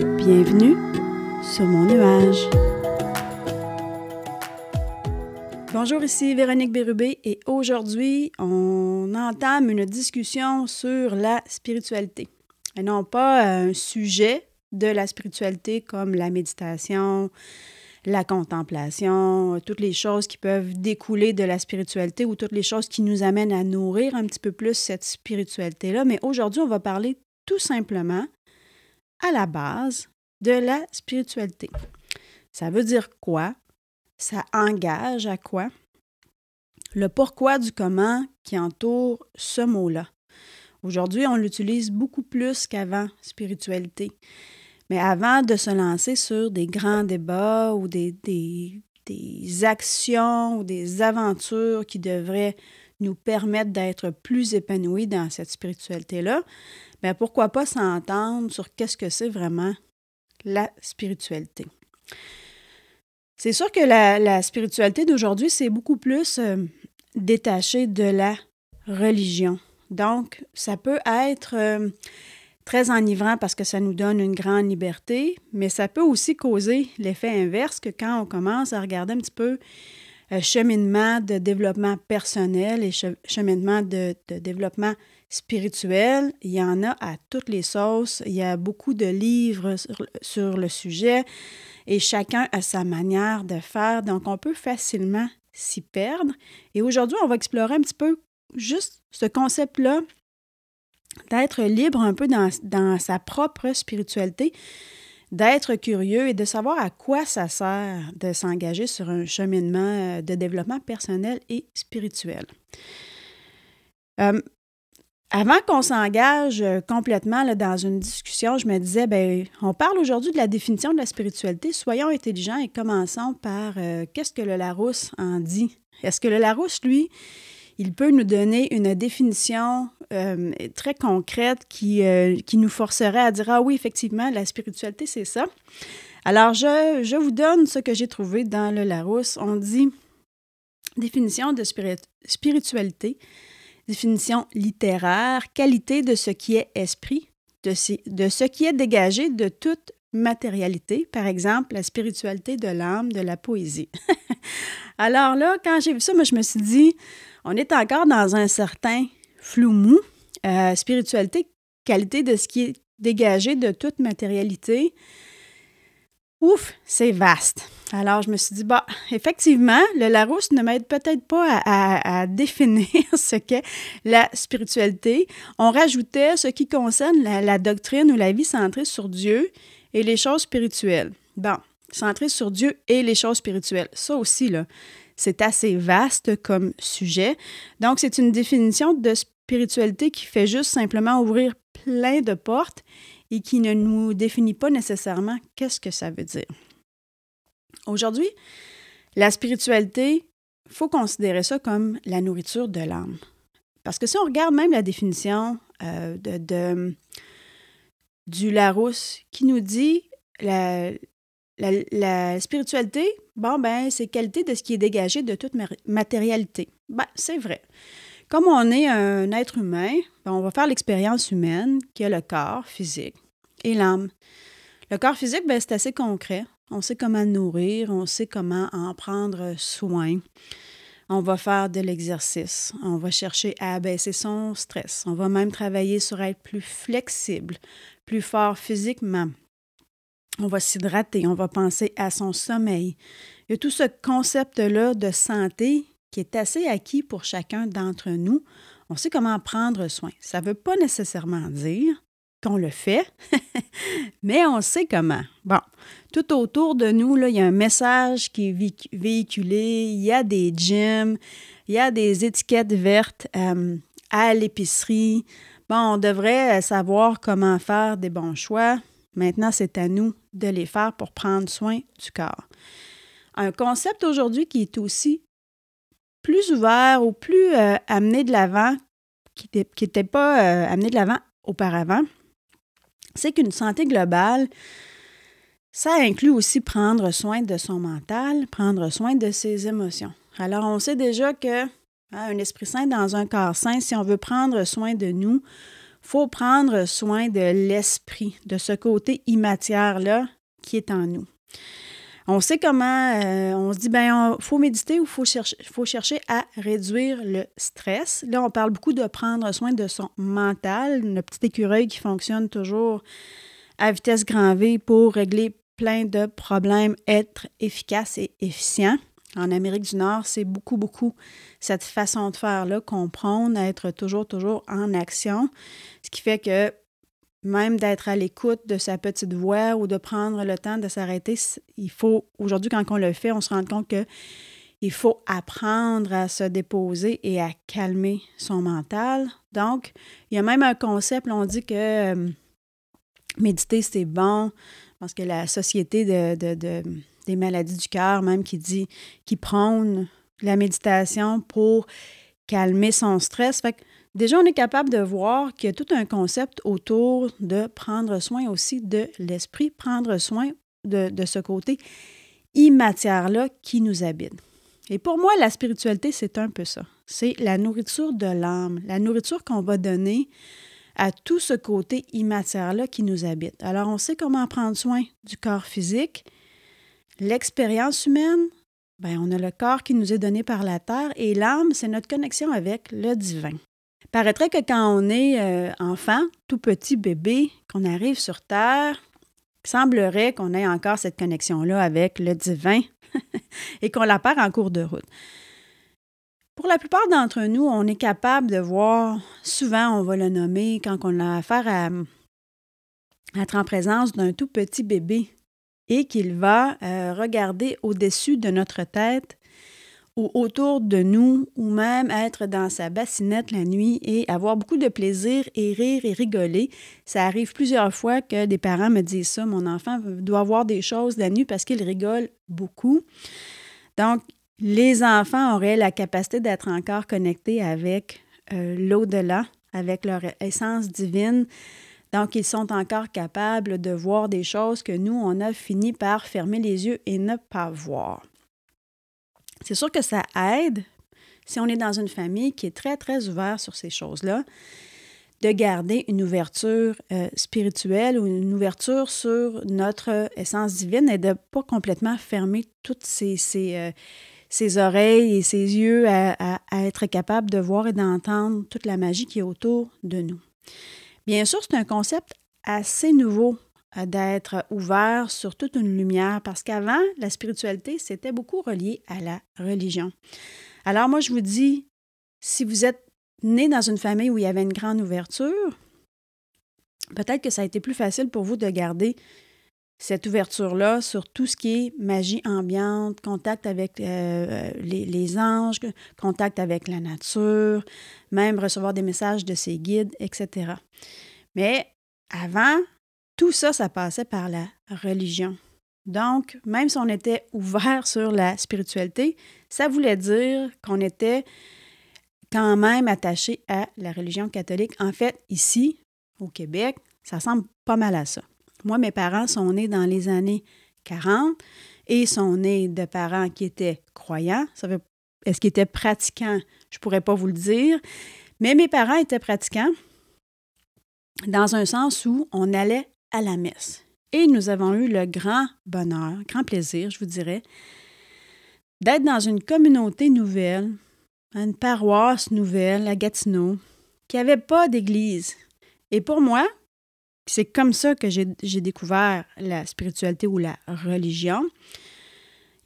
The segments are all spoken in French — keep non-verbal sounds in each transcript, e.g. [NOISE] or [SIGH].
Bienvenue sur mon nuage. Bonjour, ici Véronique Bérubé et aujourd'hui, on entame une discussion sur la spiritualité. Et non pas un sujet de la spiritualité comme la méditation, la contemplation, toutes les choses qui peuvent découler de la spiritualité ou toutes les choses qui nous amènent à nourrir un petit peu plus cette spiritualité-là. Mais aujourd'hui, on va parler tout simplement à la base de la spiritualité. Ça veut dire quoi? Ça engage à quoi? Le pourquoi du comment qui entoure ce mot-là. Aujourd'hui, on l'utilise beaucoup plus qu'avant, spiritualité. Mais avant de se lancer sur des grands débats ou des, des, actions ou des aventures qui devraient nous permettre d'être plus épanouis dans cette spiritualité-là, bien pourquoi pas s'entendre sur qu'est-ce que c'est vraiment la spiritualité. C'est sûr que la, spiritualité d'aujourd'hui, c'est beaucoup plus euh, détaché de la religion. Donc, ça peut être euh, très enivrant parce que ça nous donne une grande liberté, mais ça peut aussi causer l'effet inverse que quand on commence à regarder un petit peu cheminement de développement personnel et cheminement de, développement spirituel, il y en a à toutes les sauces. Il y a beaucoup de livres sur, le sujet et chacun a sa manière de faire, donc on peut facilement s'y perdre. Et aujourd'hui, on va explorer un petit peu juste ce concept-là d'être libre un peu dans, sa propre spiritualité, d'être curieux et de savoir à quoi ça sert de s'engager sur un cheminement euh, de développement personnel et spirituel. Euh, avant qu'on s'engage euh, complètement dans une discussion, je me disais, ben, on parle aujourd'hui de la définition de la spiritualité. Soyons intelligents et commençons par qu'est-ce que le Larousse en dit? Est-ce que le Larousse, lui, il peut nous donner une définition euh, très concrète qui, euh, qui nous forcerait à dire Ah oui, effectivement, la spiritualité, c'est ça. Alors, je, je, vous donne ce que j'ai trouvé dans le Larousse. On dit définition de spiritualité, définition littéraire, qualité de ce qui est esprit, de, de ce qui est dégagé de toute matérialité, par exemple la spiritualité de l'âme, de la poésie. [LAUGHS] Alors là, quand j'ai vu ça, moi, je me suis dit, on est encore dans un certain flou mou. Euh, spiritualité, qualité de ce qui est dégagé de toute matérialité. Ouf, c'est vaste. Alors, je me suis dit, bah, effectivement, le Larousse ne m'aide peut-être pas à, [LAUGHS] définir ce qu'est la spiritualité. On rajoutait ce qui concerne la, la, doctrine ou la vie centrée sur Dieu et les choses spirituelles. Bon, centrée sur Dieu et les choses spirituelles. Ça aussi, là, c'est assez vaste comme sujet. Donc, c'est une définition de spiritualité qui fait juste simplement ouvrir plein de portes et qui ne nous définit pas nécessairement qu'est-ce que ça veut dire. Aujourd'hui, la spiritualité, il faut considérer ça comme la nourriture de l'âme. Parce que si on regarde même la définition euh, de, du Larousse qui nous dit la, la, spiritualité, bon, ben, c'est qualité de ce qui est dégagé de toute matérialité. Ben, c'est vrai. Comme on est un être humain, ben, on va faire l'expérience humaine qui est le corps physique et l'âme. Le corps physique, ben, c'est assez concret. On sait comment nourrir, on sait comment en prendre soin. On va faire de l'exercice. On va chercher à abaisser son stress. On va même travailler sur être plus flexible, plus fort physiquement, on va s'hydrater, on va penser à son sommeil. Il y a tout ce concept-là de santé qui est assez acquis pour chacun d'entre nous. On sait comment prendre soin. Ça ne veut pas nécessairement dire qu'on le fait, [LAUGHS] mais on sait comment. Bon, tout autour de nous, il y a un message qui est véhiculé, il y a des gyms, il y a des étiquettes vertes euh, à l'épicerie. Bon, on devrait savoir comment faire des bons choix, Maintenant, c'est à nous de les faire pour prendre soin du corps. Un concept aujourd'hui qui est aussi plus ouvert ou plus euh, amené de l'avant, qui n'était pas euh, amené de l'avant auparavant, c'est qu'une santé globale, ça inclut aussi prendre soin de son mental, prendre soin de ses émotions. Alors, on sait déjà que hein, un esprit sain dans un corps sain, si on veut prendre soin de nous, faut prendre soin de l'esprit, de ce côté immatériel-là qui est en nous. On sait comment, euh, on se dit, ben, il faut méditer ou il faut chercher, faut chercher à réduire le stress. Là, on parle beaucoup de prendre soin de son mental, le petit écureuil qui fonctionne toujours à vitesse grand V pour régler plein de problèmes, être efficace et efficient. En Amérique du Nord, c'est beaucoup, beaucoup cette façon de faire-là, comprendre, être toujours, toujours en action. Ce qui fait que même d'être à l'écoute de sa petite voix ou de prendre le temps de s'arrêter, il faut, aujourd'hui, quand on le fait, on se rend compte que il faut apprendre à se déposer et à calmer son mental. Donc, il y a même un concept, on dit que euh, méditer, c'est bon, parce que la Société de, maladies du cœur, même qui dit, qui prône la méditation pour calmer son stress. Fait que déjà, on est capable de voir qu'il y a tout un concept autour de prendre soin aussi de l'esprit, prendre soin de, de ce côté immatériel-là qui nous habite. Et pour moi, la spiritualité, c'est un peu ça. C'est la nourriture de l'âme, la nourriture qu'on va donner à tout ce côté immatériel-là qui nous habite. Alors, on sait comment prendre soin du corps physique, l'expérience humaine, Bien, on a le corps qui nous est donné par la terre et l'âme, c'est notre connexion avec le divin. Paraîtrait que quand on est euh, enfant, tout petit bébé, qu'on arrive sur terre, semblerait qu'on ait encore cette connexion-là avec le divin [LAUGHS] et qu'on la perd en cours de route. Pour la plupart d'entre nous, on est capable de voir, souvent on va le nommer quand on a affaire à être en présence d'un tout petit bébé et qu'il va euh, regarder au-dessus de notre tête ou autour de nous ou même être dans sa bassinette la nuit et avoir beaucoup de plaisir et rire et rigoler. Ça arrive plusieurs fois que des parents me disent ça, mon enfant doit voir des choses la nuit parce qu'il rigole beaucoup. Donc, les enfants auraient la capacité d'être encore connectés avec euh, l'au-delà, avec leur essence divine, donc, ils sont encore capables de voir des choses que nous, on a fini par fermer les yeux et ne pas voir. C'est sûr que ça aide, si on est dans une famille qui est très, très ouverte sur ces choses-là, de garder une ouverture euh, spirituelle ou une ouverture sur notre essence divine et de ne pas complètement fermer toutes ces, ces, euh, oreilles et ses yeux à être capable de voir et d'entendre toute la magie qui est autour de nous. Bien sûr, c'est un concept assez nouveau euh, d'être ouvert sur toute une lumière parce qu'avant, la spiritualité, c'était beaucoup relié à la religion. Alors moi, je vous dis, si vous êtes né dans une famille où il y avait une grande ouverture, peut-être que ça a été plus facile pour vous de garder cette ouverture-là sur tout ce qui est magie ambiante, contact avec euh, les, les, anges, contact avec la nature, même recevoir des messages de ses guides, etc. Mais avant, tout ça, ça passait par la religion. Donc, même si on était ouvert sur la spiritualité, ça voulait dire qu'on était quand même attaché à la religion catholique. En fait, ici, au Québec, ça ressemble pas mal à ça. Moi, mes parents sont nés dans les années 40 et sont nés de parents qui étaient croyants. Est-ce qu'ils étaient pratiquants? Je ne pourrais pas vous le dire. Mais mes parents étaient pratiquants dans un sens où on allait à la messe. Et nous avons eu le grand bonheur, grand plaisir, je vous dirais, d'être dans une communauté nouvelle, une paroisse nouvelle à Gatineau, qui n'avait pas d'église. Et pour moi, c'est comme ça que j'ai découvert la spiritualité ou la religion.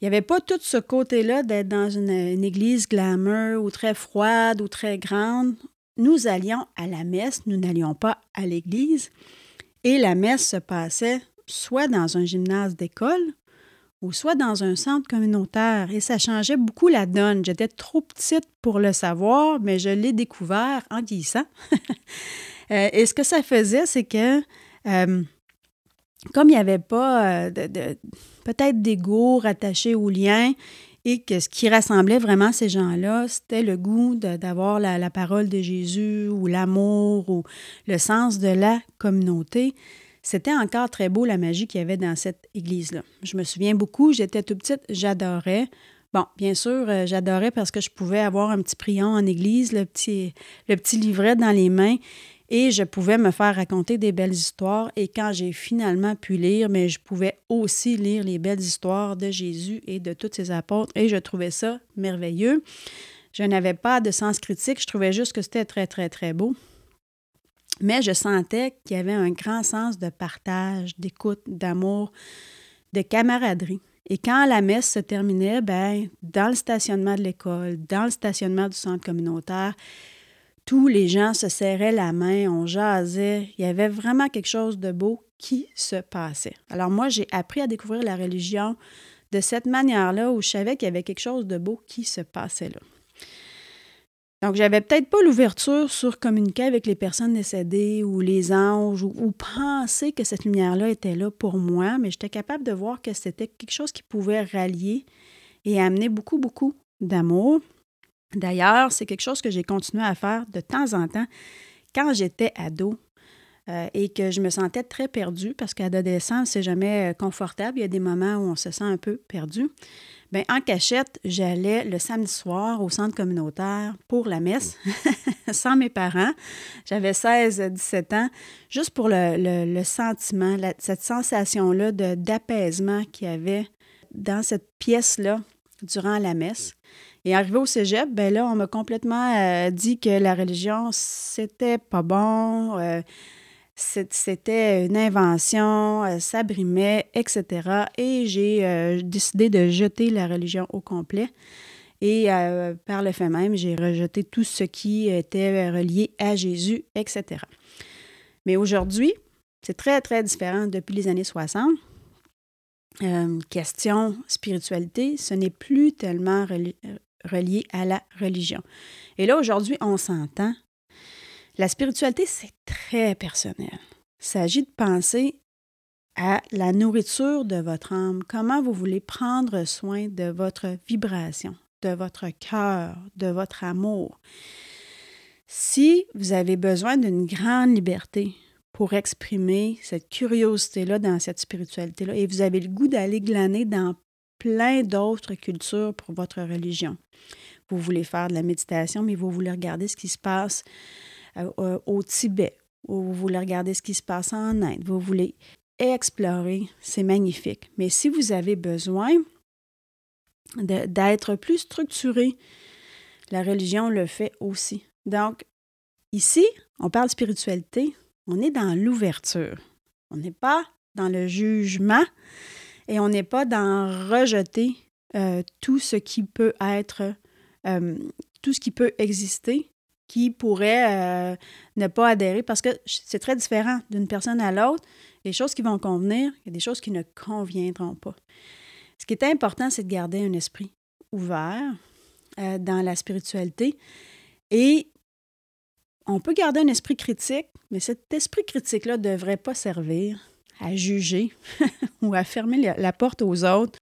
Il n'y avait pas tout ce côté-là d'être dans une, église glamour ou très froide ou très grande. Nous allions à la messe, nous n'allions pas à l'église. Et la messe se passait soit dans un gymnase d'école ou soit dans un centre communautaire. Et ça changeait beaucoup la donne. J'étais trop petite pour le savoir, mais je l'ai découvert en vieillissant. [LAUGHS] Euh, et ce que ça faisait, c'est que euh, comme il n'y avait pas euh, de, peut-être d'ego rattaché au lien et que ce qui rassemblait vraiment ces gens-là, c'était le goût d'avoir la, la, parole de Jésus ou l'amour ou le sens de la communauté, c'était encore très beau la magie qu'il y avait dans cette église-là. Je me souviens beaucoup, j'étais toute petite, j'adorais. Bon, bien sûr, j'adorais parce que je pouvais avoir un petit prion en église, le petit, le petit livret dans les mains Et je pouvais me faire raconter des belles histoires. Et quand j'ai finalement pu lire, mais je pouvais aussi lire les belles histoires de Jésus et de tous ses apôtres. Et je trouvais ça merveilleux. Je n'avais pas de sens critique. Je trouvais juste que c'était très, très, très beau. Mais je sentais qu'il y avait un grand sens de partage, d'écoute, d'amour, de camaraderie. Et quand la messe se terminait, ben, dans le stationnement de l'école, dans le stationnement du centre communautaire, tous les gens se serraient la main, on jasait. Il y avait vraiment quelque chose de beau qui se passait. Alors moi, j'ai appris à découvrir la religion de cette manière-là où je savais qu'il y avait quelque chose de beau qui se passait là. Donc, j'avais peut-être pas l'ouverture sur communiquer avec les personnes décédées ou les anges ou, penser que cette lumière-là était là pour moi, mais j'étais capable de voir que c'était quelque chose qui pouvait rallier et amener beaucoup, beaucoup d'amour. D'ailleurs, c'est quelque chose que j'ai continué à faire de temps en temps quand j'étais ado. Euh, et que je me sentais très perdue parce qu'à l'adolescence, c'est jamais euh, confortable. Il y a des moments où on se sent un peu perdu. Bien, en cachette, j'allais le samedi soir au centre communautaire pour la messe, [LAUGHS] sans mes parents. J'avais 16-17 ans, juste pour le, sentiment, cette sensation-là d'apaisement qu'il y avait dans cette pièce-là durant la messe. Et arrivé au cégep, ben là, on m'a complètement euh, dit que la religion, c'était pas bon c'était une invention, euh, ça brimait, etc. Et j'ai euh, décidé de jeter la religion au complet. Et euh, par le fait même, j'ai rejeté tout ce qui était relié à Jésus, etc. Mais aujourd'hui, c'est très, très différent depuis les années 60. Question spiritualité, ce n'est plus tellement relié à la religion. Et là, aujourd'hui, on s'entend la spiritualité, c'est très personnel. Il s'agit de penser à la nourriture de votre âme, comment vous voulez prendre soin de votre vibration, de votre cœur, de votre amour. Si vous avez besoin d'une grande liberté pour exprimer cette curiosité-là dans cette spiritualité-là, et vous avez le goût d'aller glaner dans plein d'autres cultures pour votre religion. Vous voulez faire de la méditation, mais vous voulez regarder ce qui se passe euh, au Tibet, ou vous voulez regarder ce qui se passe en Inde, vous voulez explorer, c'est magnifique. Mais si vous avez besoin d'être plus structuré, la religion le fait aussi. Donc, ici, on parle spiritualité, on est dans l'ouverture. On n'est pas dans le jugement et on n'est pas dans rejeter euh, tout ce qui peut être, euh, tout ce qui peut exister qui pourraient euh, ne pas adhérer parce que c'est très différent d'une personne à l'autre. Les choses qui vont convenir, il y a des choses qui ne conviendront pas. Ce qui est important, c'est de garder un esprit ouvert dans la spiritualité et on peut garder un esprit critique, mais cet esprit critique-là ne devrait pas servir à juger [LAUGHS] ou à fermer la porte aux autres.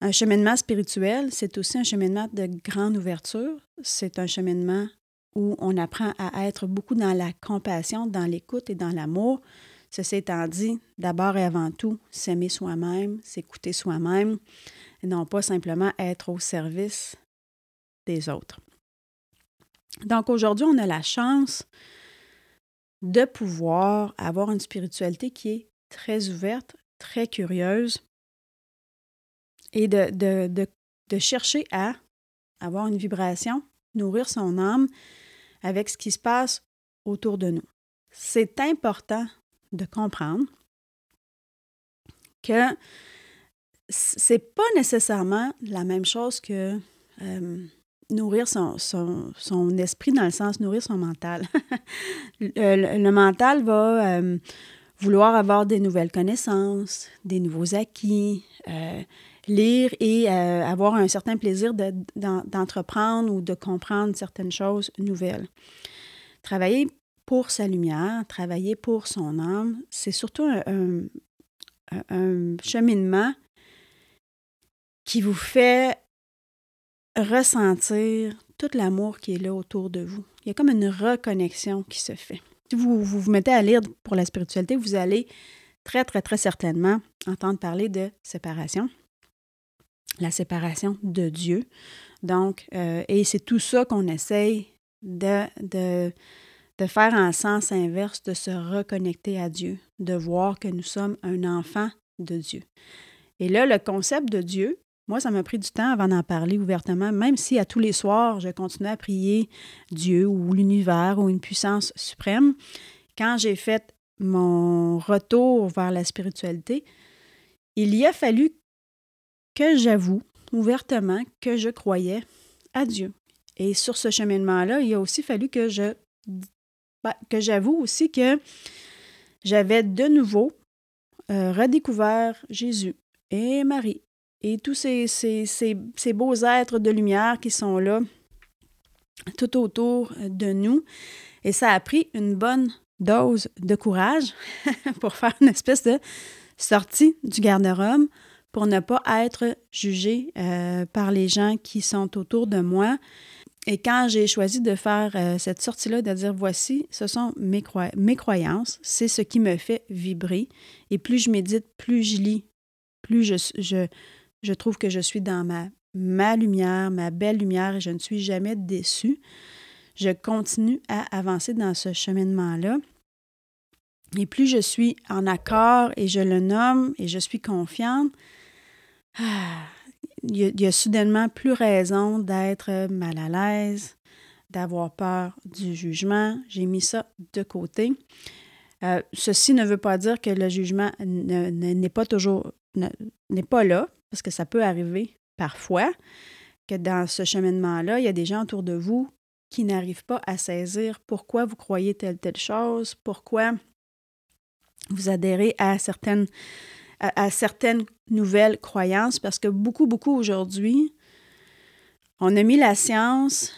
Un cheminement spirituel, c'est aussi un cheminement de grande ouverture. C'est un cheminement où on apprend à être beaucoup dans la compassion, dans l'écoute et dans l'amour. Ceci étant dit, d'abord et avant tout, s'aimer soi-même, s'écouter soi-même, et non pas simplement être au service des autres. Donc aujourd'hui, on a la chance de pouvoir avoir une spiritualité qui est très ouverte, très curieuse, et de, de, de chercher à avoir une vibration, nourrir son âme avec ce qui se passe autour de nous. C'est important de comprendre que c'est pas nécessairement la même chose que euh, nourrir son, esprit dans le sens nourrir son mental. [LAUGHS] le, mental va euh, vouloir avoir des nouvelles connaissances, des nouveaux acquis, euh, lire et euh, avoir un certain plaisir d'entreprendre ou de comprendre certaines choses nouvelles. Travailler pour sa lumière, travailler pour son âme, c'est surtout un, cheminement qui vous fait ressentir tout l'amour qui est là autour de vous. Il y a comme une reconnexion qui se fait. Si vous vous, mettez à lire pour la spiritualité, vous allez très, très, très certainement entendre parler de séparation la séparation de Dieu. Donc, euh, et c'est tout ça qu'on essaye de, de faire en sens inverse, de se reconnecter à Dieu, de voir que nous sommes un enfant de Dieu. Et là, le concept de Dieu, moi, ça m'a pris du temps avant d'en parler ouvertement, même si à tous les soirs, je continuais à prier Dieu ou l'univers ou une puissance suprême. Quand j'ai fait mon retour vers la spiritualité, il y a fallu que j'avoue ouvertement que je croyais à Dieu. Et sur ce cheminement-là, il a aussi fallu que je ben, que j'avoue aussi que j'avais de nouveau euh, redécouvert Jésus et Marie et tous ces, ces, ces, beaux êtres de lumière qui sont là tout autour de nous. Et ça a pris une bonne dose de courage [LAUGHS] pour faire une espèce de sortie du garde-robe pour ne pas être jugé euh, par les gens qui sont autour de moi. Et quand j'ai choisi de faire euh, cette sortie-là, de dire voici, ce sont mes, mes croyances, c'est ce qui me fait vibrer. Et plus je médite, plus je lis, plus je, je trouve que je suis dans ma, ma lumière, ma belle lumière, et je ne suis jamais déçue. Je continue à avancer dans ce cheminement-là. Et plus je suis en accord et je le nomme et je suis confiante, ah, il y, a, soudainement plus raison d'être mal à l'aise, d'avoir peur du jugement. J'ai mis ça de côté. Euh, ceci ne veut pas dire que le jugement n'est pas toujours n'est pas là, parce que ça peut arriver parfois que dans ce cheminement-là, il y a des gens autour de vous qui n'arrivent pas à saisir pourquoi vous croyez telle telle chose, pourquoi vous adhérez à certaines à, certaines nouvelles croyances parce que beaucoup, beaucoup aujourd'hui, on a mis la science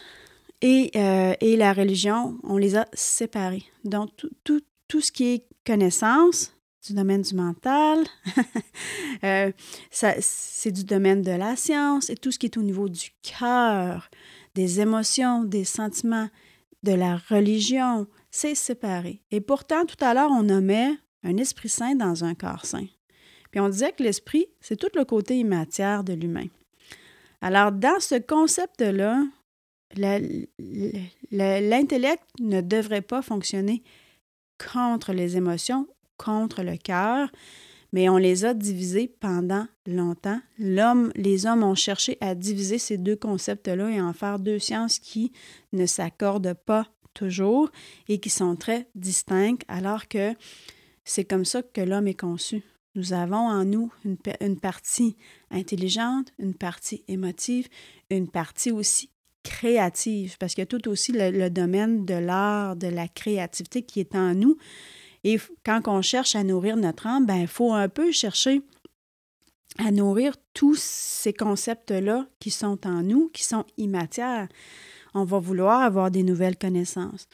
et, euh, et, la religion, on les a séparés. Donc, tout, tout, tout ce qui est connaissance du domaine du mental, [LAUGHS] euh, c'est du domaine de la science et tout ce qui est au niveau du cœur, des émotions, des sentiments, de la religion, c'est séparé. Et pourtant, tout à l'heure, on nommait un esprit saint dans un corps saint. Puis on disait que l'esprit, c'est tout le côté immatériel de l'humain. Alors, dans ce concept-là, l'intellect ne devrait pas fonctionner contre les émotions, contre le cœur, mais on les a divisés pendant longtemps. L'homme, les hommes ont cherché à diviser ces deux concepts-là et en faire deux sciences qui ne s'accordent pas toujours et qui sont très distinctes, alors que c'est comme ça que l'homme est conçu. Nous avons en nous une, partie intelligente, une partie émotive, une partie aussi créative, parce a tout aussi le, domaine de l'art, de la créativité qui est en nous. Et quand on cherche à nourrir notre âme, ben, il faut un peu chercher à nourrir tous ces concepts-là qui sont en nous, qui sont immatériels. On va vouloir avoir des nouvelles connaissances.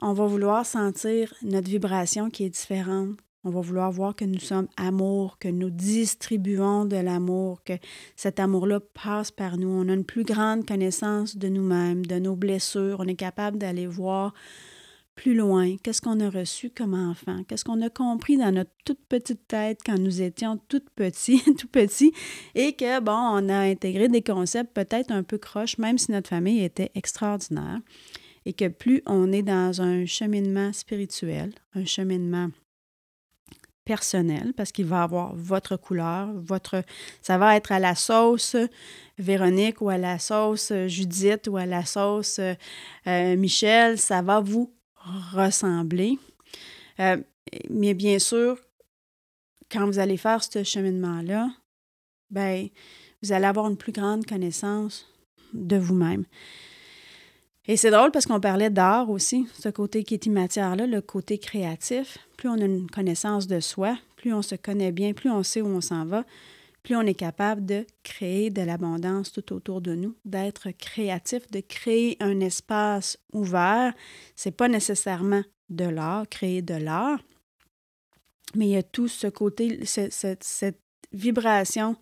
On va vouloir sentir notre vibration qui est différente. On va vouloir voir que nous sommes amour, que nous distribuons de l'amour, que cet amour-là passe par nous. On a une plus grande connaissance de nous-mêmes, de nos blessures. On est capable d'aller voir plus loin. Qu'est-ce qu'on a reçu comme enfant? Qu'est-ce qu'on a compris dans notre toute petite tête quand nous étions tout petits, [LAUGHS] tout petits, et que, bon, on a intégré des concepts peut-être un peu croches, même si notre famille était extraordinaire. Et que plus on est dans un cheminement spirituel, un cheminement personnel parce qu'il va avoir votre couleur, votre ça va être à la sauce Véronique ou à la sauce Judith ou à la sauce euh, Michel, ça va vous ressembler. Euh, mais bien sûr, quand vous allez faire ce cheminement-là, ben vous allez avoir une plus grande connaissance de vous-même. Et c'est drôle parce qu'on parlait d'art aussi, ce côté qui est immatériel-là, le côté créatif. Plus on a une connaissance de soi, plus on se connaît bien, plus on sait où on s'en va, plus on est capable de créer de l'abondance tout autour de nous, d'être créatif, de créer un espace ouvert. C'est pas nécessairement de l'art, créer de l'art, mais il y a tout ce côté, cette, cette vibration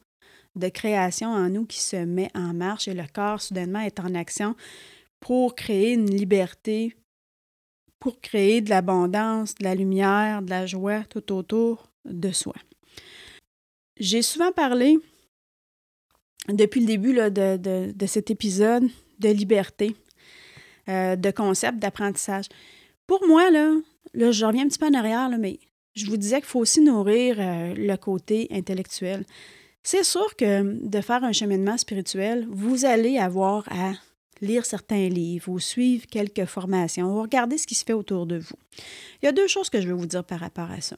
de création en nous qui se met en marche et le corps soudainement est en action pour créer une liberté, pour créer de l'abondance, de la lumière, de la joie tout autour de soi. J'ai souvent parlé, depuis le début de, cet épisode, de liberté, euh, de concept d'apprentissage. Pour moi, là, là, je reviens un petit peu en arrière, là, mais je vous disais qu'il faut aussi nourrir euh, le côté intellectuel. C'est sûr que de faire un cheminement spirituel, vous allez avoir à lire certains livres ou suivre quelques formations ou regarder ce qui se fait autour de vous. Il y a deux choses que je veux vous dire par rapport à ça.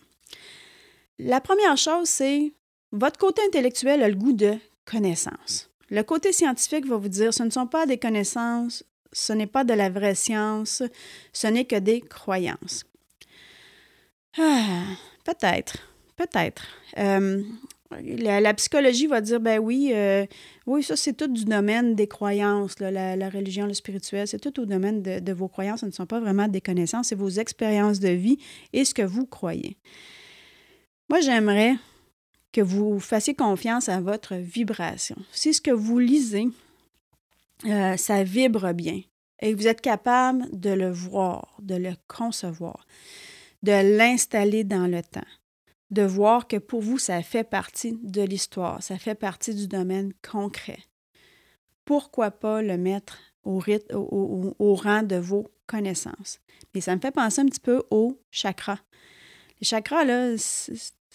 La première chose, c'est votre côté intellectuel a le goût de connaissance. Le côté scientifique va vous dire ce ne sont pas des connaissances, ce n'est pas de la vraie science, ce n'est que des croyances. Ah, peut-être, peut-être. Euh, la, psychologie va dire, ben oui, euh, oui, ça c'est tout du domaine des croyances, la, religion, le spirituel, c'est tout au domaine de, de, vos croyances, ce ne sont pas vraiment des connaissances, c'est vos expériences de vie et ce que vous croyez. Moi, j'aimerais que vous fassiez confiance à votre vibration. Si ce que vous lisez, euh, ça vibre bien et que vous êtes capable de le voir, de le concevoir, de l'installer dans le temps, de voir que pour vous, ça fait partie de l'histoire, ça fait partie du domaine concret. Pourquoi pas le mettre au, au, rang de vos connaissances? Mais ça me fait penser un petit peu aux chakras. Les chakras, là,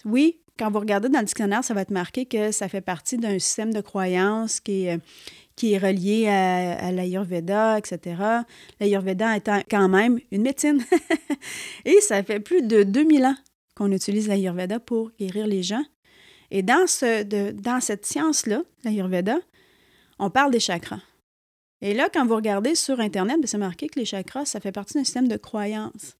oui, quand vous regardez dans le dictionnaire, ça va être marqué que ça fait partie d'un système de croyances qui est, qui est relié à, à l'Ayurveda, etc. L'Ayurveda étant quand même une médecine. [LAUGHS] Et ça fait plus de 2000 ans qu'on utilise l'Ayurveda pour guérir les gens. Et dans, ce, dans cette science-là, l'Ayurveda, on parle des chakras. Et là, quand vous regardez sur Internet, ben, c'est marqué que les chakras, ça fait partie d'un système de croyances.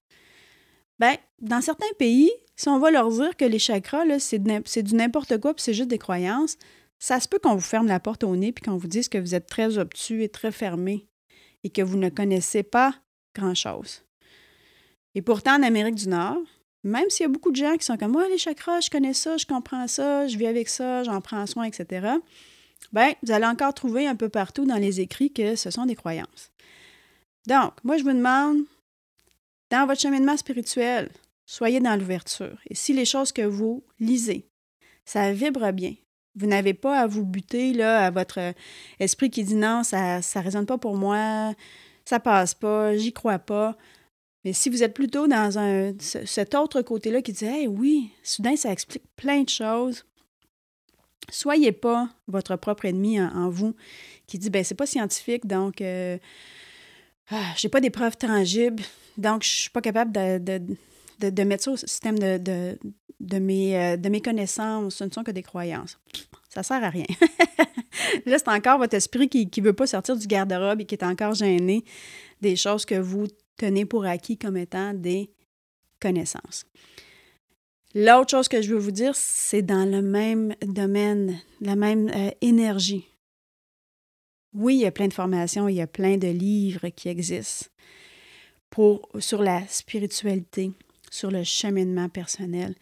Bien, dans certains pays, si on va leur dire que les chakras, c'est du n'importe quoi, puis c'est juste des croyances, ça se peut qu'on vous ferme la porte au nez, puis qu'on vous dise que vous êtes très obtus et très fermé, et que vous ne connaissez pas grand-chose. Et pourtant, en Amérique du Nord, même s'il y a beaucoup de gens qui sont comme moi, les chakras, je connais ça, je comprends ça, je vis avec ça, j'en prends soin, etc., bien, vous allez encore trouver un peu partout dans les écrits que ce sont des croyances. Donc, moi, je vous demande, dans votre cheminement spirituel, soyez dans l'ouverture. Et si les choses que vous lisez, ça vibre bien, vous n'avez pas à vous buter là, à votre esprit qui dit non, ça ne résonne pas pour moi, ça passe pas, j'y crois pas. Mais si vous êtes plutôt dans cet autre côté-là qui dit Hey, oui, soudain, ça explique plein de choses, soyez pas votre propre ennemi en, vous qui dit ben c'est pas scientifique, donc euh, ah, j'ai pas des preuves tangibles, donc je suis pas capable de, mettre ça au système de, de, mes, euh, de mes connaissances. Ce ne sont que des croyances. Ça sert à rien. [LAUGHS] Là, c'est encore votre esprit qui ne veut pas sortir du garde-robe et qui est encore gêné des choses que vous tenez pour acquis comme étant des connaissances. L'autre chose que je veux vous dire, c'est dans le même domaine, la même euh, énergie. Oui, il y a plein de formations, il y a plein de livres qui existent pour, sur la spiritualité, sur le cheminement personnel.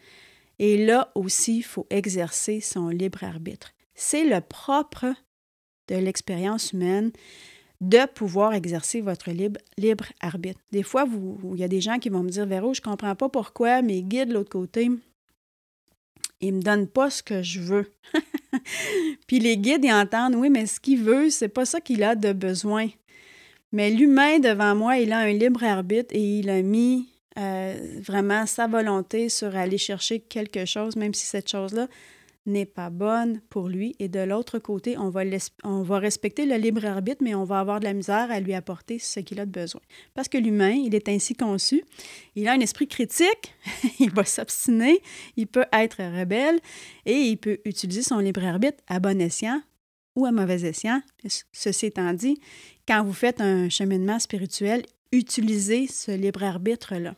Et là aussi, il faut exercer son libre arbitre. C'est le propre de l'expérience humaine de pouvoir exercer votre libre, arbitre. Des fois, il y a des gens qui vont me dire Véro, je ne comprends pas pourquoi mes guides de l'autre côté, ils ne me donnent pas ce que je veux. [LAUGHS] Puis les guides, ils entendent Oui, mais ce qu'il veut, c'est pas ça qu'il a de besoin. Mais l'humain devant moi, il a un libre arbitre et il a mis euh, vraiment sa volonté sur aller chercher quelque chose, même si cette chose-là n'est pas bonne pour lui. Et de l'autre côté, on va, on va respecter le libre arbitre, mais on va avoir de la misère à lui apporter ce qu'il a de besoin. Parce que l'humain, il est ainsi conçu. Il a un esprit critique, [LAUGHS] il va s'obstiner, il peut être rebelle et il peut utiliser son libre arbitre à bon escient ou à mauvais escient. Ceci étant dit, quand vous faites un cheminement spirituel, utilisez ce libre arbitre-là.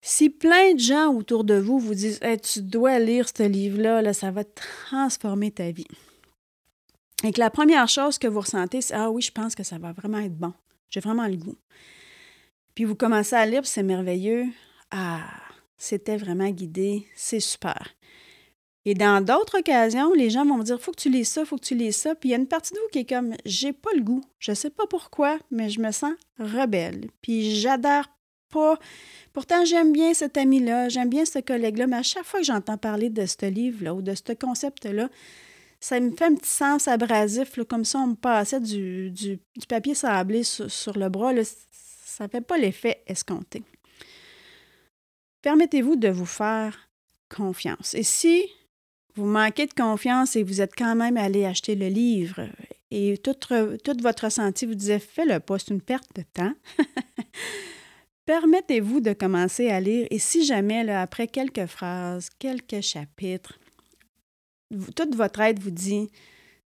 Si plein de gens autour de vous vous disent Tu dois lire ce livre-là, là, ça va transformer ta vie. Et que la première chose que vous ressentez, c'est Ah oui, je pense que ça va vraiment être bon. J'ai vraiment le goût. Puis vous commencez à lire, c'est merveilleux. Ah, c'était vraiment guidé, c'est super. Et dans d'autres occasions, les gens vont me dire Faut que tu lises ça, faut que tu lises ça. Puis il y a une partie de vous qui est comme J'ai pas le goût. Je sais pas pourquoi, mais je me sens rebelle. Puis j'adhère pas. Pourtant, j'aime bien cet ami-là, j'aime bien ce collègue-là, mais à chaque fois que j'entends parler de ce livre-là ou de ce concept-là, ça me fait un petit sens abrasif, comme ça on me passait du, papier sablé sur, le bras. Ça ne fait pas l'effet escompté. Permettez-vous de vous faire confiance. Et si vous manquez de confiance et vous êtes quand même allé acheter le livre et tout, votre ressenti vous disait fais-le pas, c'est une perte de temps. [LAUGHS] Permettez-vous de commencer à lire et si jamais, après quelques phrases, quelques chapitres, toute votre aide vous dit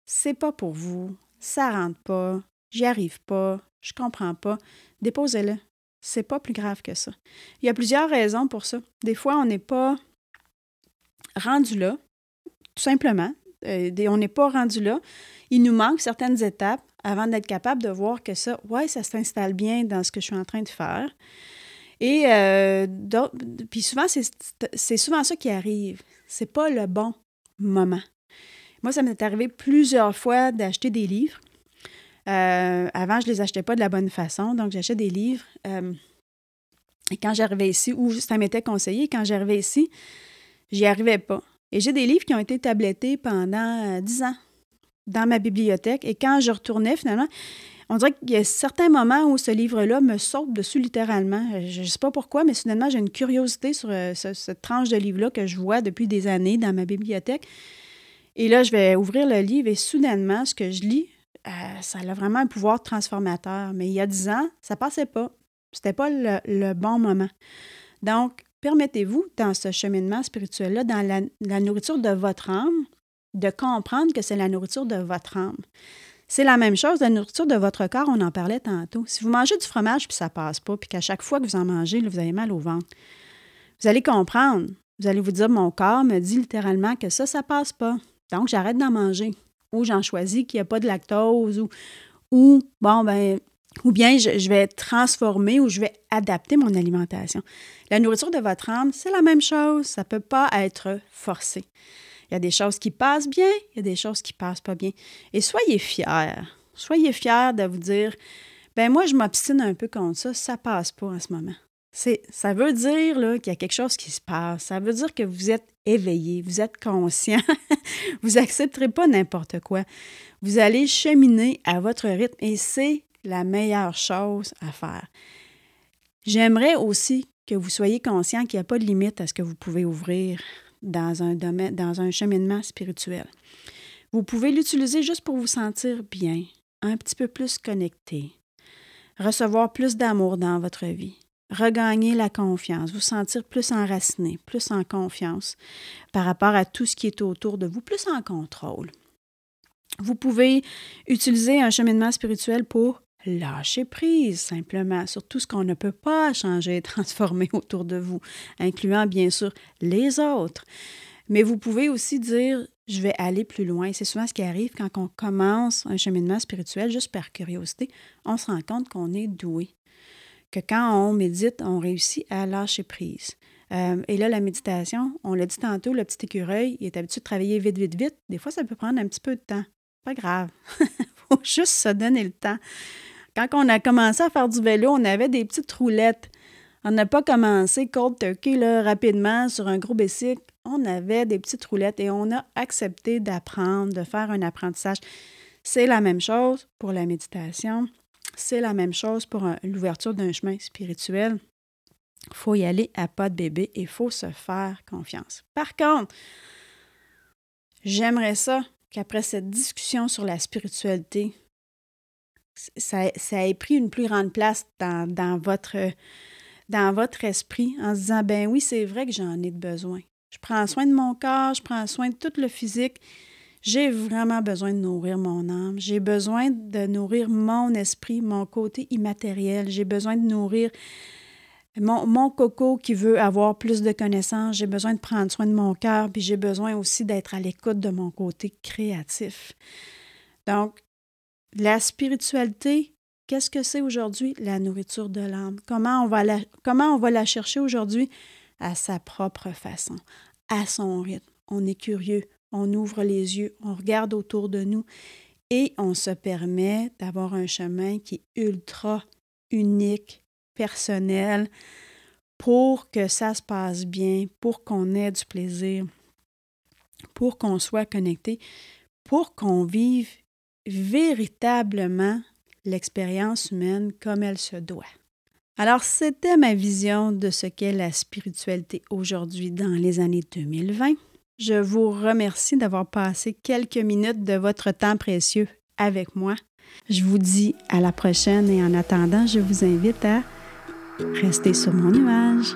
c'est pas pour vous, ça rentre pas, j'y arrive pas, je comprends pas, déposez-le. C'est pas plus grave que ça. Il y a plusieurs raisons pour ça. Des fois, on n'est pas rendu là, tout simplement. Euh, on n'est pas rendu là. Il nous manque certaines étapes avant d'être capable de voir que ça, ouais, ça s'installe bien dans ce que je suis en train de faire. Et euh, puis souvent, c'est souvent ça qui arrive. C'est pas le bon moment. Moi, ça m'est arrivé plusieurs fois d'acheter des livres. Euh, avant, je ne les achetais pas de la bonne façon, donc j'achetais des livres. et quand j'arrivais ici, ou ça m'était conseillé, quand j'arrivais ici, j'y arrivais pas. Et j'ai des livres qui ont été tablettés pendant euh, dix ans dans ma bibliothèque. Et quand je retournais, finalement, on dirait qu'il y a certains moments où ce livre-là me saute dessus littéralement. Je ne sais pas pourquoi, mais soudainement, j'ai une curiosité sur euh, cette tranche de livre-là que je vois depuis des années dans ma bibliothèque. Et là, je vais ouvrir le livre et soudainement, ce que je lis, euh, ça a vraiment un pouvoir transformateur. Mais il y a dix ans, ça passait pas. C'était pas le bon moment. Donc, Permettez-vous, dans ce cheminement spirituel-là, dans la, nourriture de votre âme, de comprendre que c'est la nourriture de votre âme. C'est la même chose, la nourriture de votre corps, on en parlait tantôt. Si vous mangez du fromage puis ça passe pas, puis qu'à chaque fois que vous en mangez, vous avez mal au ventre, vous allez comprendre. Vous allez vous dire, mon corps me dit littéralement que ça, ça passe pas. Donc, j'arrête d'en manger. Ou j'en choisis qu'il n'y a pas de lactose, ou, ou bon, ben, ou bien je, vais transformer ou je vais adapter mon alimentation. La nourriture de votre âme, c'est la même chose. Ça ne peut pas être forcé. Il y a des choses qui passent bien, il y a des choses qui passent pas bien. Et soyez fiers. Soyez fiers de vous dire, ben moi, je m'obstine un peu contre ça, ça passe pas en ce moment. Ça veut dire qu'il y a quelque chose qui se passe. Ça veut dire que vous êtes éveillé, vous êtes conscient. [LAUGHS] vous n'accepterez pas n'importe quoi. Vous allez cheminer à votre rythme et c'est la meilleure chose à faire. J'aimerais aussi que vous soyez conscient qu'il n'y a pas de limite à ce que vous pouvez ouvrir dans un domaine, dans un cheminement spirituel. Vous pouvez l'utiliser juste pour vous sentir bien, un petit peu plus connecté, recevoir plus d'amour dans votre vie, regagner la confiance, vous sentir plus enraciné, plus en confiance par rapport à tout ce qui est autour de vous, plus en contrôle. Vous pouvez utiliser un cheminement spirituel pour Lâchez prise simplement sur tout ce qu'on ne peut pas changer et [LAUGHS] transformer autour de vous, incluant bien sûr les autres. Mais vous pouvez aussi dire, je vais aller plus loin. C'est souvent ce qui arrive quand on commence un cheminement spirituel, juste par curiosité, on se rend compte qu'on est doué. Que quand on médite, on réussit à lâcher prise. Euh, et là, la méditation, on l'a dit tantôt, le petit écureuil, il est habitué de travailler vite, vite, vite. Des fois, ça peut prendre un petit peu de temps. Pas grave. [LAUGHS] faut juste se donner le temps. Quand on a commencé à faire du vélo, on avait des petites roulettes. On n'a pas commencé cold turkey là, rapidement sur un gros bicycle. On avait des petites roulettes et on a accepté d'apprendre, de faire un apprentissage. C'est la même chose pour la méditation. C'est la même chose pour l'ouverture d'un chemin spirituel. Il faut y aller à pas de bébé et il faut se faire confiance. Par contre, j'aimerais ça qu'après cette discussion sur la spiritualité, ça, ça ait pris une plus grande place dans, votre, esprit en se disant, ben oui, c'est vrai que j'en ai besoin. Je prends soin de mon corps, je prends soin de tout le physique. J'ai vraiment besoin de nourrir mon âme. J'ai besoin de nourrir mon esprit, mon côté immatériel. J'ai besoin de nourrir mon, mon, coco qui veut avoir plus de connaissances. J'ai besoin de prendre soin de mon cœur, puis j'ai besoin aussi d'être à l'écoute de mon côté créatif. Donc, la spiritualité, qu'est-ce que c'est aujourd'hui? La nourriture de l'âme. Comment, on va la, chercher aujourd'hui? À sa propre façon, à son rythme. On est curieux, on ouvre les yeux, on regarde autour de nous et on se permet d'avoir un chemin qui est ultra unique, personnel, pour que ça se passe bien, pour qu'on ait du plaisir, pour qu'on soit connecté, pour qu'on vive véritablement l'expérience humaine comme elle se doit. Alors, c'était ma vision de ce qu'est la spiritualité aujourd'hui dans les années 2020. Je vous remercie d'avoir passé quelques minutes de votre temps précieux avec moi. Je vous dis à la prochaine et en attendant, je vous invite à rester sur mon image.